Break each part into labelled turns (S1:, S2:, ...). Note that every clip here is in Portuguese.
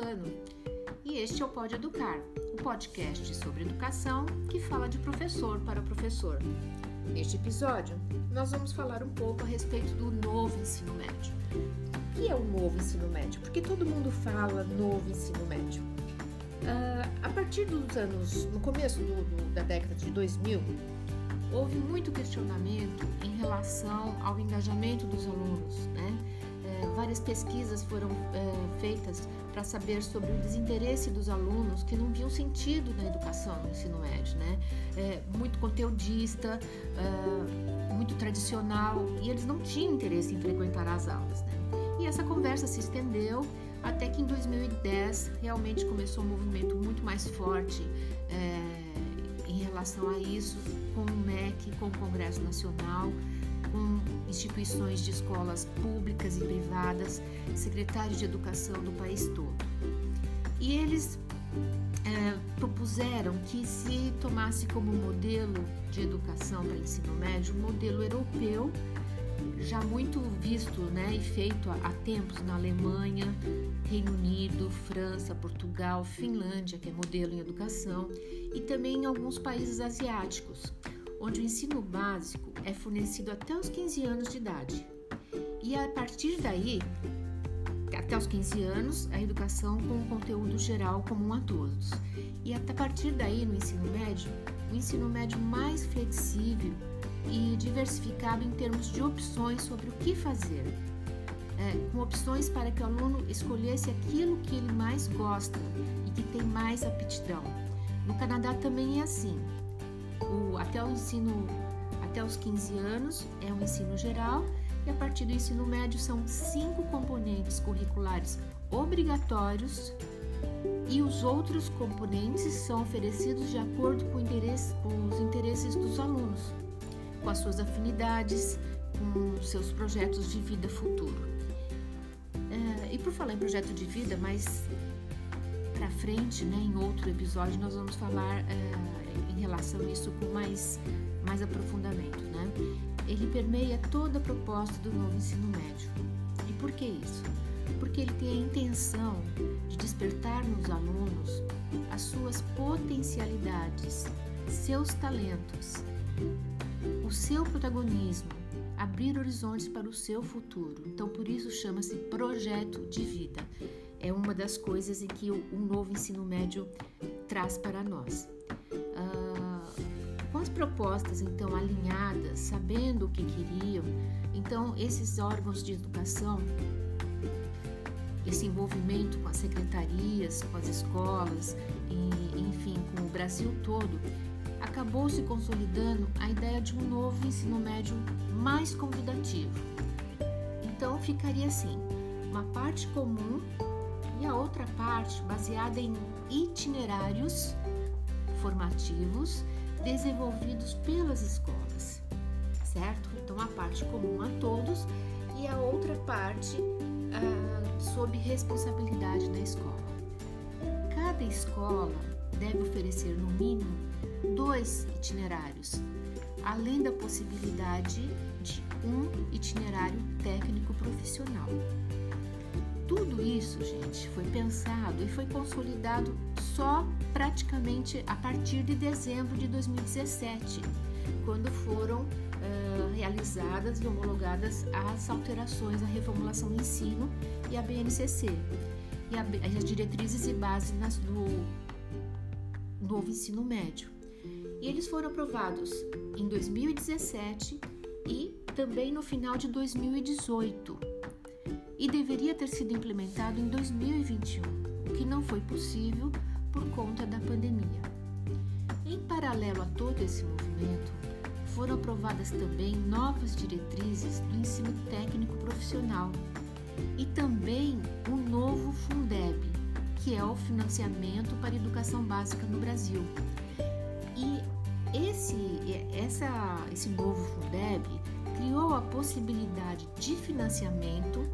S1: falando. E este é o Pode Educar, o podcast sobre educação que fala de professor para professor. Neste episódio, nós vamos falar um pouco a respeito do novo ensino médio. O que é o novo ensino médio? Porque todo mundo fala novo ensino médio. Uh, a partir dos anos, no começo do, do, da década de 2000, houve muito questionamento em relação ao engajamento dos alunos, né? É, várias pesquisas foram é, feitas para saber sobre o desinteresse dos alunos que não viam sentido na educação no ensino médio, né? É, muito conteudista, é, muito tradicional e eles não tinham interesse em frequentar as aulas, né? E essa conversa se estendeu até que em 2010 realmente começou um movimento muito mais forte é, em relação a isso, com o MEC, com o Congresso Nacional, com instituições de escolas públicas e privadas, secretários de educação do país todo. E eles é, propuseram que se tomasse como modelo de educação para ensino médio um modelo europeu já muito visto né, e feito há tempos na Alemanha, Reino Unido, França, Portugal, Finlândia, que é modelo em educação, e também em alguns países asiáticos, onde o ensino básico é fornecido até os 15 anos de idade. E a partir daí, até os 15 anos, a educação com o conteúdo geral comum a todos. E a partir daí, no ensino médio, o ensino médio mais flexível e diversificado em termos de opções sobre o que fazer, é, com opções para que o aluno escolhesse aquilo que ele mais gosta e que tem mais aptidão. No Canadá também é assim. Até o ensino até os 15 anos é um ensino geral e a partir do ensino médio são cinco componentes curriculares obrigatórios e os outros componentes são oferecidos de acordo com, interesse, com os interesses dos alunos com as suas afinidades, com seus projetos de vida futuro. É, e por falar em projeto de vida, mas para frente, né, em outro episódio, nós vamos falar é, em relação a isso com mais, mais aprofundamento. Né? Ele permeia toda a proposta do novo ensino médio. E por que isso? Porque ele tem a intenção de despertar nos alunos as suas potencialidades, seus talentos, o seu protagonismo, abrir horizontes para o seu futuro. Então, por isso chama-se projeto de vida. É uma das coisas em que o, novo ensino médio traz para nós. Ah, com as propostas então alinhadas, sabendo o que queriam, então esses órgãos de educação, esse envolvimento com as secretarias, com as escolas, e, enfim, com o Brasil todo, acabou se consolidando a ideia de um novo ensino médio mais convidativo. Então ficaria assim: uma parte comum e a outra parte baseada em itinerários formativos desenvolvidos pelas escolas, certo? Então a parte comum a todos e a outra parte ah, sob responsabilidade da escola. Cada escola deve oferecer no mínimo dois itinerários, além da possibilidade de um itinerário técnico profissional. Tudo isso, gente, foi pensado e foi consolidado só praticamente a partir de dezembro de 2017, quando foram uh, realizadas e homologadas as alterações à reformulação do ensino e a BNCC, e a, as diretrizes e bases nas, do novo ensino médio. E eles foram aprovados em 2017 e também no final de 2018. E deveria ter sido implementado em 2021, o que não foi possível por conta da pandemia. Em paralelo a todo esse movimento, foram aprovadas também novas diretrizes do ensino técnico profissional e também o novo Fundeb, que é o financiamento para a educação básica no Brasil, e esse, essa, esse novo Fundeb criou a possibilidade de financiamento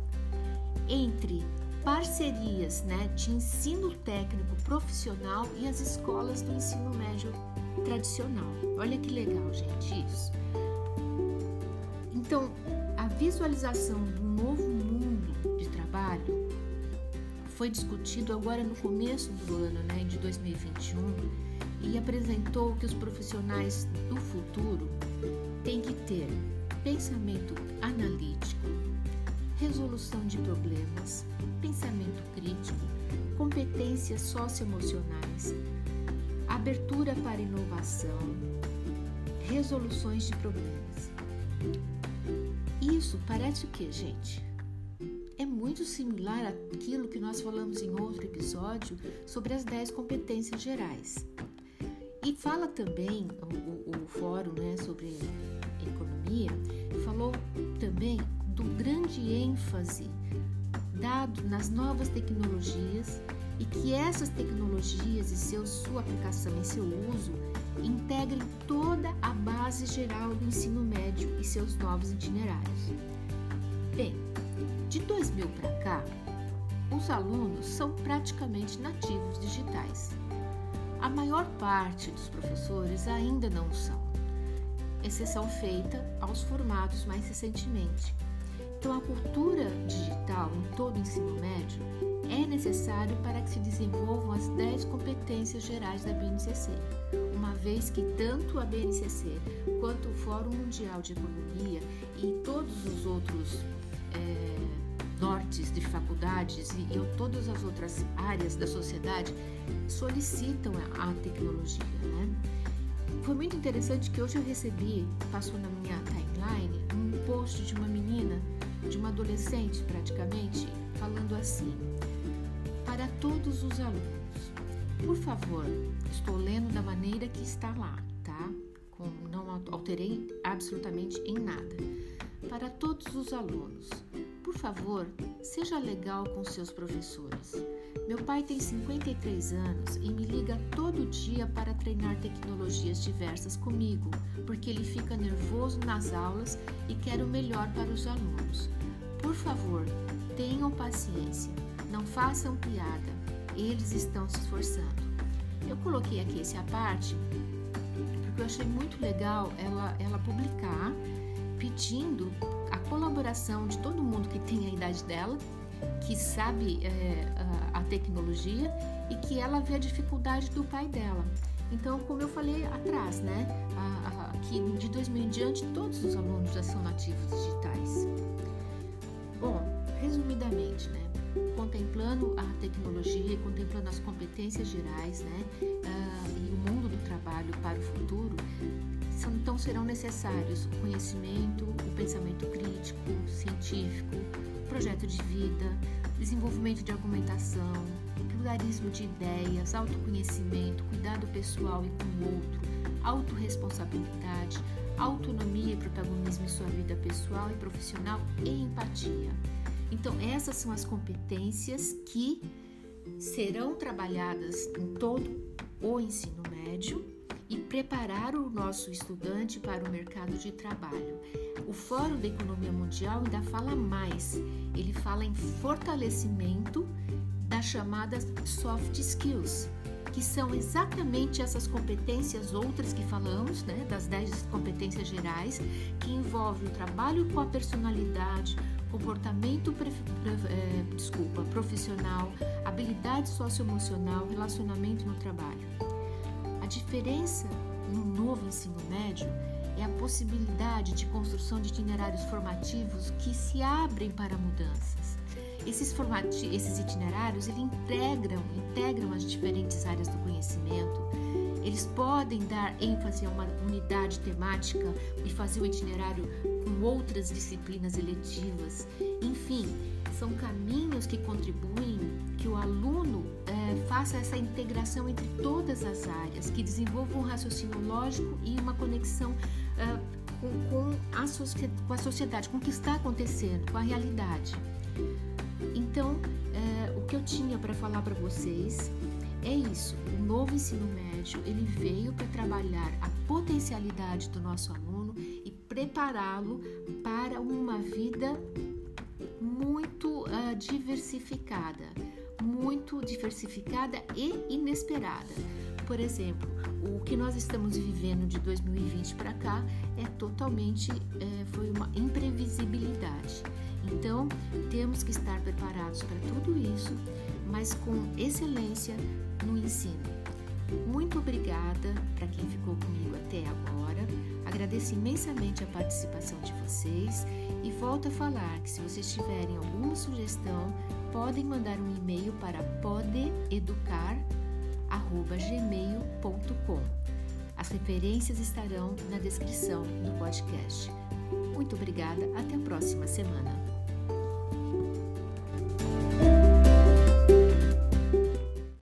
S1: entre parcerias né, de ensino técnico profissional e as escolas do ensino médio tradicional. Olha que legal, gente, isso. Então, a visualização do novo mundo de trabalho foi discutido agora no começo do ano, né, de 2021, e apresentou que os profissionais do futuro têm que ter pensamento analítico, resolução de problemas, pensamento crítico, competências socioemocionais, abertura para inovação, resoluções de problemas. Isso parece o que, gente? É muito similar àquilo que nós falamos em outro episódio sobre as 10 competências gerais. E fala também, o, o, o fórum né, sobre economia, falou também do grande ênfase dado nas novas tecnologias e que essas tecnologias e seu, sua aplicação e seu uso integrem toda a base geral do ensino médio e seus novos itinerários. Bem, de 2000 para cá, os alunos são praticamente nativos digitais. A maior parte dos professores ainda não são, exceção feita aos formados mais recentemente. Então, a cultura digital em todo o ensino médio é necessário para que se desenvolvam as 10 competências gerais da BNCC, uma vez que tanto a BNCC quanto o Fórum Mundial de Economia e todos os outros é, nortes de faculdades e, e, todas as outras áreas da sociedade solicitam a, tecnologia. Né? Foi muito interessante que hoje eu recebi, passou na minha timeline, um post de uma menina, de uma adolescente praticamente, falando assim: Para todos os alunos, por favor, estou lendo da maneira que está lá, tá? Com, não alterei absolutamente em nada. Para todos os alunos, por favor, seja legal com seus professores. Meu pai tem 53 anos e me liga todo dia para treinar tecnologias diversas comigo, porque ele fica nervoso nas aulas e quer o melhor para os alunos. Favor, tenham paciência, não façam piada, eles estão se esforçando. Eu coloquei aqui essa parte porque eu achei muito legal ela, ela publicar pedindo a colaboração de todo mundo que tem a idade dela, que sabe é, a, tecnologia e que ela vê a dificuldade do pai dela. Então, como eu falei atrás, né, a, que de 2000 em diante todos os alunos já são nativos digitais. Bom, resumidamente, né, contemplando a tecnologia, contemplando as competências gerais, né, uh, e o mundo do trabalho para o futuro, então serão necessários o conhecimento, o pensamento crítico, científico, projeto de vida, desenvolvimento de argumentação, pluralismo de ideias, autoconhecimento, cuidado pessoal e com o outro, autorresponsabilidade, autonomia e protagonismo em sua vida pessoal e profissional e empatia. Então, essas são as competências que serão trabalhadas em todo o ensino médio e preparar o nosso estudante para o mercado de trabalho. O Fórum da Economia Mundial ainda fala mais, ele fala em fortalecimento das chamadas soft skills, que são exatamente essas competências outras que falamos, né, das 10 competências gerais, que envolvem o trabalho com a personalidade, comportamento é, desculpa, profissional, habilidade socioemocional, relacionamento no trabalho. A diferença no novo ensino médio é a possibilidade de construção de itinerários formativos que se abrem para mudanças. Esses, esses itinerários ele integram, integram as diferentes áreas do conhecimento. Eles podem dar ênfase a uma unidade temática e fazer o itinerário com outras disciplinas eletivas. Enfim, são caminhos que contribuem que o aluno é, faça essa integração entre todas as áreas, que desenvolva um raciocínio lógico e uma conexão é, com, com, a com, a sociedade, com o que está acontecendo, com a realidade. Então, é, o que eu tinha para falar para vocês é isso. O novo ensino médio ele veio para trabalhar a potencialidade do nosso aluno e prepará-lo para uma vida muito uh, diversificada, muito diversificada e inesperada. Por exemplo, o que nós estamos vivendo de 2020 para cá é totalmente é, foi uma imprevisibilidade. Então temos que estar preparados para tudo isso, mas com excelência no ensino. Muito obrigada para quem ficou comigo até agora. Agradeço imensamente a participação de vocês e volto a falar que se vocês tiverem alguma sugestão, podem mandar um e-mail para podeeducar@gmail.com. As referências estarão na descrição do podcast. Muito obrigada, até a próxima semana.